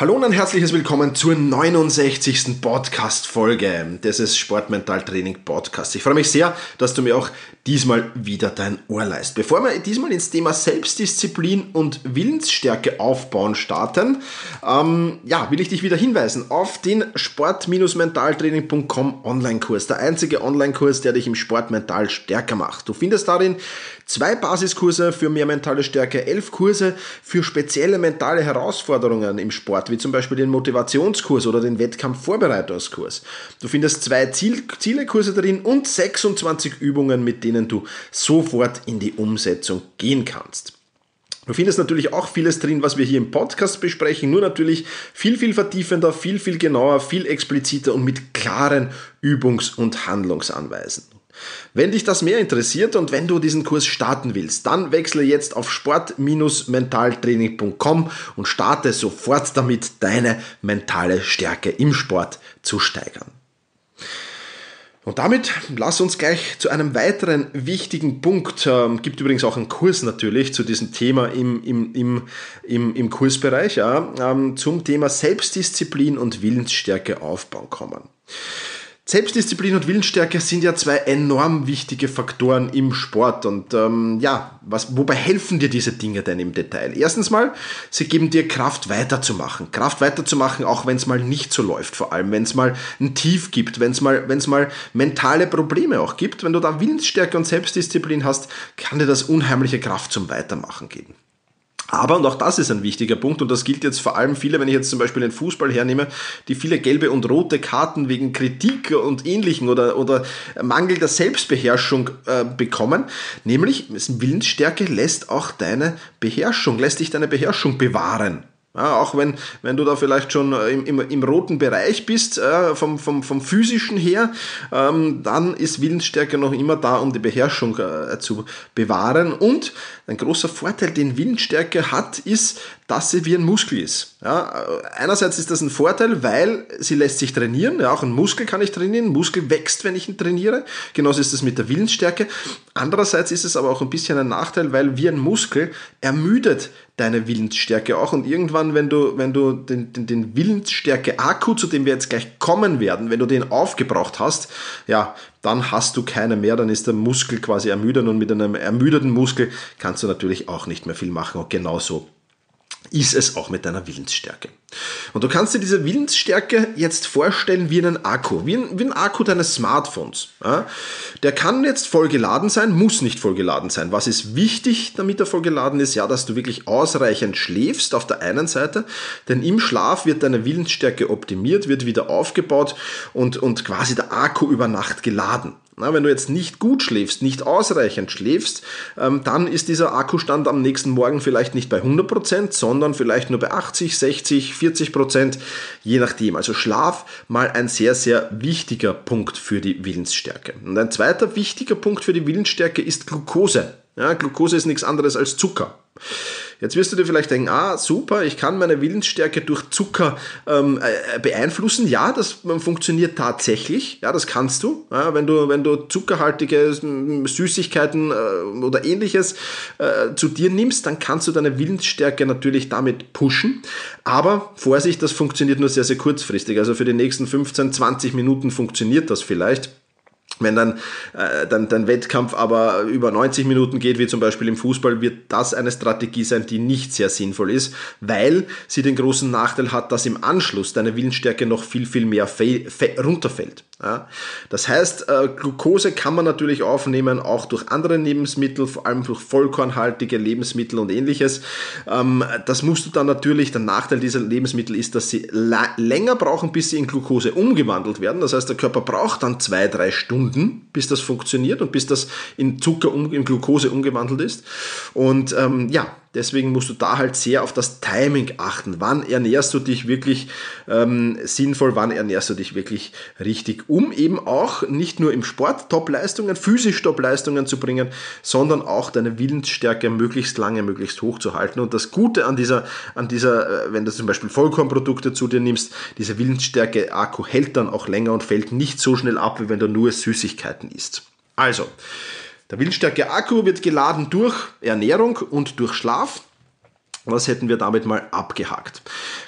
Hallo und ein herzliches Willkommen zur 69. Podcast-Folge des Sportmentaltraining Podcast. Ich freue mich sehr, dass du mir auch diesmal wieder dein Ohr leist. Bevor wir diesmal ins Thema Selbstdisziplin und Willensstärke aufbauen starten, ähm, ja, will ich dich wieder hinweisen auf den sport-mentaltraining.com Online-Kurs. Der einzige Online-Kurs, der dich im Sport mental stärker macht. Du findest darin zwei Basiskurse für mehr mentale Stärke, elf Kurse für spezielle mentale Herausforderungen im Sport wie zum Beispiel den Motivationskurs oder den Wettkampfvorbereitungskurs. Du findest zwei Ziel Zielekurse darin und 26 Übungen, mit denen du sofort in die Umsetzung gehen kannst. Du findest natürlich auch vieles drin, was wir hier im Podcast besprechen, nur natürlich viel, viel vertiefender, viel, viel genauer, viel expliziter und mit klaren Übungs- und Handlungsanweisen. Wenn dich das mehr interessiert und wenn du diesen Kurs starten willst, dann wechsle jetzt auf sport-mentaltraining.com und starte sofort damit, deine mentale Stärke im Sport zu steigern. Und damit lass uns gleich zu einem weiteren wichtigen Punkt, ähm, gibt übrigens auch einen Kurs natürlich zu diesem Thema im, im, im, im, im Kursbereich, ja, ähm, zum Thema Selbstdisziplin und Willensstärke aufbauen kommen. Selbstdisziplin und Willensstärke sind ja zwei enorm wichtige Faktoren im Sport. Und ähm, ja, was, wobei helfen dir diese Dinge denn im Detail? Erstens mal, sie geben dir Kraft weiterzumachen. Kraft weiterzumachen, auch wenn es mal nicht so läuft, vor allem wenn es mal ein Tief gibt, wenn es mal, wenn's mal mentale Probleme auch gibt. Wenn du da Willensstärke und Selbstdisziplin hast, kann dir das unheimliche Kraft zum Weitermachen geben. Aber, und auch das ist ein wichtiger Punkt, und das gilt jetzt vor allem viele, wenn ich jetzt zum Beispiel den Fußball hernehme, die viele gelbe und rote Karten wegen Kritik und ähnlichen oder, oder Mangel der Selbstbeherrschung äh, bekommen. Nämlich, Willensstärke lässt auch deine Beherrschung, lässt dich deine Beherrschung bewahren. Ja, auch wenn, wenn du da vielleicht schon äh, im, im, im roten Bereich bist, äh, vom, vom, vom physischen her, ähm, dann ist Willensstärke noch immer da, um die Beherrschung äh, zu bewahren. Und ein großer Vorteil, den Willensstärke hat, ist, dass sie wie ein Muskel ist. Ja, einerseits ist das ein Vorteil, weil sie lässt sich trainieren. Ja, auch ein Muskel kann ich trainieren. Ein Muskel wächst, wenn ich ihn trainiere. Genauso ist es mit der Willensstärke. Andererseits ist es aber auch ein bisschen ein Nachteil, weil wie ein Muskel ermüdet deine Willensstärke auch. Und irgendwann, wenn du, wenn du den, den, den Willensstärke-Akku, zu dem wir jetzt gleich kommen werden, wenn du den aufgebraucht hast, ja, dann hast du keine mehr, dann ist der Muskel quasi ermüdet und mit einem ermüdeten Muskel kannst du natürlich auch nicht mehr viel machen. Und genauso ist es auch mit deiner Willensstärke. Und du kannst dir diese Willensstärke jetzt vorstellen wie einen Akku, wie ein, wie ein Akku deines Smartphones. Ja? Der kann jetzt voll geladen sein, muss nicht voll geladen sein. Was ist wichtig, damit er voll geladen ist? Ja, dass du wirklich ausreichend schläfst auf der einen Seite, denn im Schlaf wird deine Willensstärke optimiert, wird wieder aufgebaut und, und quasi der Akku über Nacht geladen. Na, wenn du jetzt nicht gut schläfst, nicht ausreichend schläfst, ähm, dann ist dieser Akkustand am nächsten Morgen vielleicht nicht bei 100%, sondern vielleicht nur bei 80, 60, 40 Prozent, je nachdem. Also Schlaf mal ein sehr, sehr wichtiger Punkt für die Willensstärke. Und ein zweiter wichtiger Punkt für die Willensstärke ist Glucose. Ja, Glucose ist nichts anderes als Zucker. Jetzt wirst du dir vielleicht denken, ah, super, ich kann meine Willensstärke durch Zucker ähm, äh, beeinflussen. Ja, das funktioniert tatsächlich. Ja, das kannst du. Ja, wenn du, wenn du zuckerhaltige Süßigkeiten äh, oder ähnliches äh, zu dir nimmst, dann kannst du deine Willensstärke natürlich damit pushen. Aber Vorsicht, das funktioniert nur sehr, sehr kurzfristig. Also für die nächsten 15, 20 Minuten funktioniert das vielleicht. Wenn dann, äh, dann dein Wettkampf aber über 90 Minuten geht, wie zum Beispiel im Fußball, wird das eine Strategie sein, die nicht sehr sinnvoll ist, weil sie den großen Nachteil hat, dass im Anschluss deine Willensstärke noch viel, viel mehr runterfällt. Ja? Das heißt, äh, Glucose kann man natürlich aufnehmen, auch durch andere Lebensmittel, vor allem durch vollkornhaltige Lebensmittel und ähnliches. Ähm, das musst du dann natürlich, der Nachteil dieser Lebensmittel ist, dass sie länger brauchen, bis sie in Glucose umgewandelt werden. Das heißt, der Körper braucht dann zwei, drei Stunden, bis das funktioniert und bis das in Zucker, in Glucose umgewandelt ist. Und ähm, ja, Deswegen musst du da halt sehr auf das Timing achten. Wann ernährst du dich wirklich ähm, sinnvoll, wann ernährst du dich wirklich richtig, um eben auch nicht nur im Sport Top-Leistungen, physisch Top-Leistungen zu bringen, sondern auch deine Willensstärke möglichst lange, möglichst hoch zu halten. Und das Gute an dieser, an dieser, äh, wenn du zum Beispiel Vollkornprodukte zu dir nimmst, diese Willensstärke-Akku hält dann auch länger und fällt nicht so schnell ab, wie wenn du nur Süßigkeiten isst. Also, der Willensstärke-Akku wird geladen durch Ernährung und durch Schlaf. Was hätten wir damit mal abgehakt?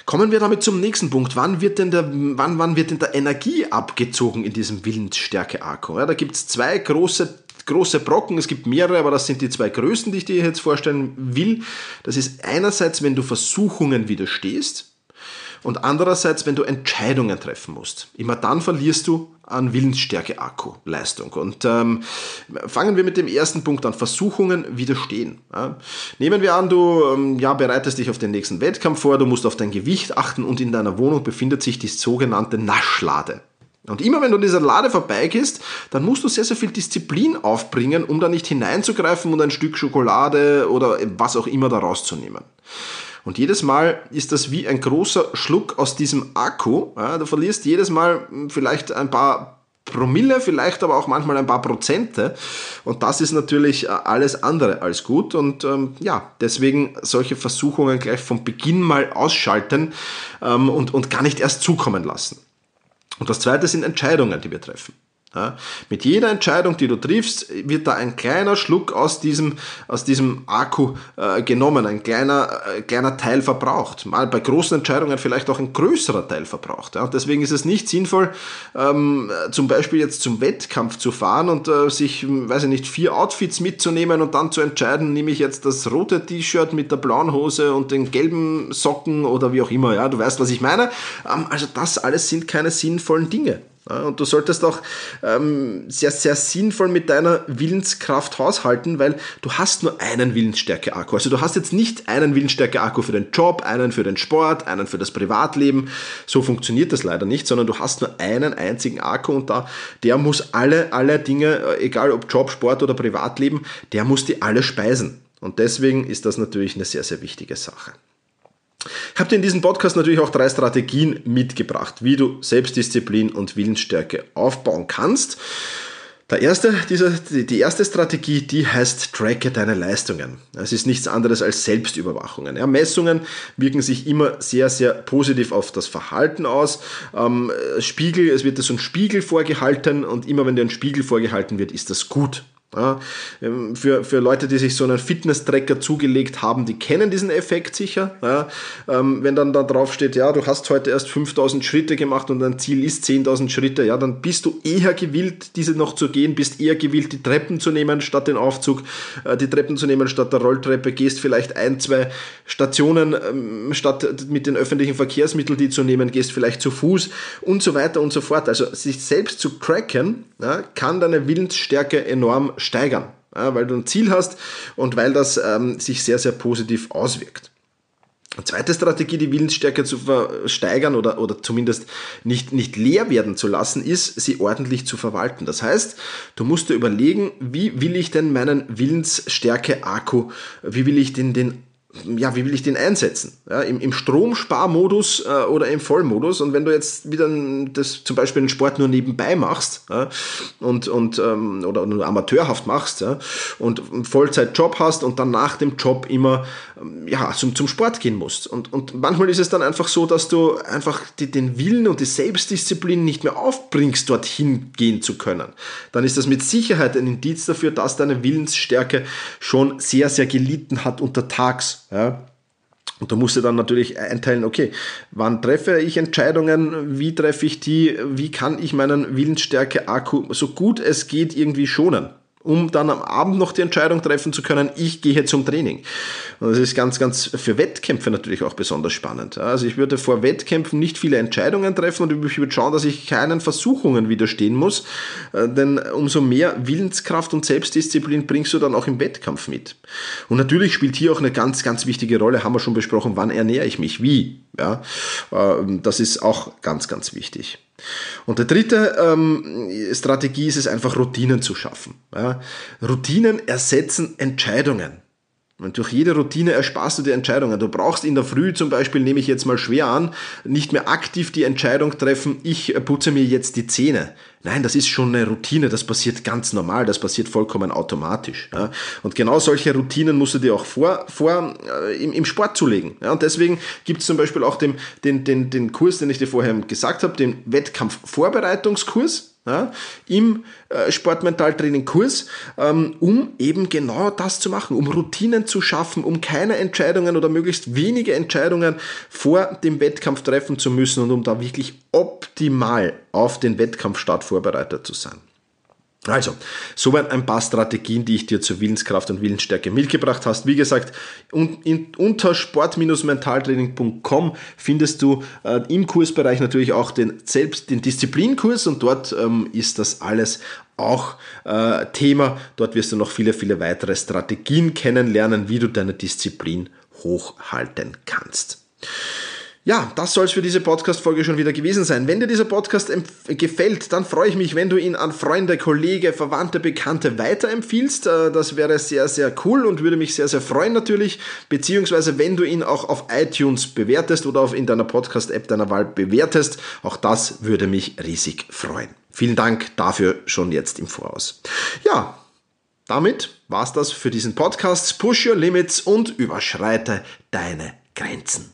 Kommen wir damit zum nächsten Punkt. Wann wird denn der, wann, wann wird denn der Energie abgezogen in diesem Willensstärke-Akku? Ja, da gibt es zwei große große Brocken, es gibt mehrere, aber das sind die zwei größten, die ich dir jetzt vorstellen will. Das ist einerseits, wenn du Versuchungen widerstehst und andererseits, wenn du Entscheidungen treffen musst. Immer dann verlierst du an Willensstärke Akku Leistung. Und ähm, fangen wir mit dem ersten Punkt an. Versuchungen widerstehen. Ja. Nehmen wir an, du ähm, ja, bereitest dich auf den nächsten Wettkampf vor, du musst auf dein Gewicht achten und in deiner Wohnung befindet sich die sogenannte Naschlade. Und immer wenn du dieser Lade vorbeigehst, dann musst du sehr, sehr viel Disziplin aufbringen, um da nicht hineinzugreifen und ein Stück Schokolade oder was auch immer da rauszunehmen. Und jedes Mal ist das wie ein großer Schluck aus diesem Akku. Ja, du verlierst jedes Mal hm, vielleicht ein paar Promille, vielleicht aber auch manchmal ein paar Prozente. Und das ist natürlich äh, alles andere als gut. Und ähm, ja, deswegen solche Versuchungen gleich von Beginn mal ausschalten ähm, und, und gar nicht erst zukommen lassen. Und das zweite sind Entscheidungen, die wir treffen. Ja, mit jeder Entscheidung, die du triffst, wird da ein kleiner Schluck aus diesem, aus diesem Akku äh, genommen, ein kleiner, äh, kleiner Teil verbraucht. Mal bei großen Entscheidungen vielleicht auch ein größerer Teil verbraucht. Ja. Und deswegen ist es nicht sinnvoll, ähm, zum Beispiel jetzt zum Wettkampf zu fahren und äh, sich, weiß ich nicht, vier Outfits mitzunehmen und dann zu entscheiden, nehme ich jetzt das rote T-Shirt mit der blauen Hose und den gelben Socken oder wie auch immer. Ja, du weißt, was ich meine. Ähm, also das alles sind keine sinnvollen Dinge. Und du solltest auch ähm, sehr, sehr sinnvoll mit deiner Willenskraft haushalten, weil du hast nur einen Willensstärke-Akku. Also du hast jetzt nicht einen Willensstärke-Akku für den Job, einen für den Sport, einen für das Privatleben. So funktioniert das leider nicht, sondern du hast nur einen einzigen Akku und da, der muss alle, alle Dinge, äh, egal ob Job, Sport oder Privatleben, der muss die alle speisen. Und deswegen ist das natürlich eine sehr, sehr wichtige Sache. Ich habe dir in diesem Podcast natürlich auch drei Strategien mitgebracht, wie du Selbstdisziplin und Willensstärke aufbauen kannst. Der erste, dieser, die erste Strategie, die heißt Tracke deine Leistungen. Es ist nichts anderes als Selbstüberwachungen. Ja, Messungen wirken sich immer sehr, sehr positiv auf das Verhalten aus. Ähm, Spiegel, es wird so ein Spiegel vorgehalten und immer wenn dir ein Spiegel vorgehalten wird, ist das gut. Ja, ähm, für, für Leute, die sich so einen Fitness-Tracker zugelegt haben, die kennen diesen Effekt sicher. Ja, ähm, wenn dann da drauf steht, ja, du hast heute erst 5000 Schritte gemacht und dein Ziel ist 10.000 Schritte, ja, dann bist du eher gewillt, diese noch zu gehen, bist eher gewillt, die Treppen zu nehmen statt den Aufzug, äh, die Treppen zu nehmen statt der Rolltreppe, gehst vielleicht ein, zwei Stationen ähm, statt mit den öffentlichen Verkehrsmitteln, die zu nehmen, gehst vielleicht zu Fuß und so weiter und so fort. Also sich selbst zu cracken, ja, kann deine Willensstärke enorm steigern, ja, weil du ein Ziel hast und weil das ähm, sich sehr, sehr positiv auswirkt. Eine zweite Strategie, die Willensstärke zu versteigern oder, oder zumindest nicht, nicht leer werden zu lassen, ist, sie ordentlich zu verwalten. Das heißt, du musst dir überlegen, wie will ich denn meinen Willensstärke-Akku, wie will ich den, den ja, wie will ich den einsetzen? Ja, im, Im Stromsparmodus äh, oder im Vollmodus. Und wenn du jetzt wieder das zum Beispiel den Sport nur nebenbei machst ja, und, und ähm, oder nur amateurhaft machst ja, und einen Vollzeitjob hast und dann nach dem Job immer ja, zum, zum Sport gehen musst. Und, und manchmal ist es dann einfach so, dass du einfach die, den Willen und die Selbstdisziplin nicht mehr aufbringst, dorthin gehen zu können. Dann ist das mit Sicherheit ein Indiz dafür, dass deine Willensstärke schon sehr, sehr gelitten hat untertags. Ja? Und da musst du dann natürlich einteilen, okay, wann treffe ich Entscheidungen, wie treffe ich die, wie kann ich meinen Willensstärke-Akku so gut es geht irgendwie schonen um dann am Abend noch die Entscheidung treffen zu können, ich gehe zum Training. Und das ist ganz, ganz für Wettkämpfe natürlich auch besonders spannend. Also ich würde vor Wettkämpfen nicht viele Entscheidungen treffen und ich würde schauen, dass ich keinen Versuchungen widerstehen muss, äh, denn umso mehr Willenskraft und Selbstdisziplin bringst du dann auch im Wettkampf mit. Und natürlich spielt hier auch eine ganz, ganz wichtige Rolle, haben wir schon besprochen, wann ernähre ich mich, wie. Ja, ähm, das ist auch ganz, ganz wichtig. Und die dritte ähm, Strategie ist es einfach, Routinen zu schaffen. Ja. Routinen ersetzen Entscheidungen. Durch jede Routine ersparst du dir Entscheidungen. Du brauchst in der Früh zum Beispiel, nehme ich jetzt mal schwer an, nicht mehr aktiv die Entscheidung treffen, ich putze mir jetzt die Zähne. Nein, das ist schon eine Routine, das passiert ganz normal, das passiert vollkommen automatisch. Ja. Und genau solche Routinen musst du dir auch vor, vor äh, im, im Sport zulegen. Ja. Und deswegen gibt es zum Beispiel auch den, den, den, den Kurs, den ich dir vorher gesagt habe, den Wettkampfvorbereitungskurs ja, im äh, Sportmentaltraining-Kurs, ähm, um eben genau das zu machen, um Routinen zu schaffen, um keine Entscheidungen oder möglichst wenige Entscheidungen vor dem Wettkampf treffen zu müssen und um da wirklich optimal auf den Wettkampfstart vorbereitet zu sein. Also, soweit ein paar Strategien, die ich dir zur Willenskraft und Willensstärke mitgebracht hast. Wie gesagt, unter sport-mentaltraining.com findest du äh, im Kursbereich natürlich auch den selbst den Disziplinkurs und dort ähm, ist das alles auch äh, Thema. Dort wirst du noch viele, viele weitere Strategien kennenlernen, wie du deine Disziplin hochhalten kannst. Ja, das soll es für diese Podcast-Folge schon wieder gewesen sein. Wenn dir dieser Podcast gefällt, dann freue ich mich, wenn du ihn an Freunde, Kollege, Verwandte, Bekannte weiterempfiehlst. Äh, das wäre sehr, sehr cool und würde mich sehr, sehr freuen natürlich. Beziehungsweise, wenn du ihn auch auf iTunes bewertest oder auf in deiner Podcast-App deiner Wahl bewertest. Auch das würde mich riesig freuen. Vielen Dank dafür schon jetzt im Voraus. Ja, damit war's das für diesen Podcast. Push your limits und überschreite deine Grenzen.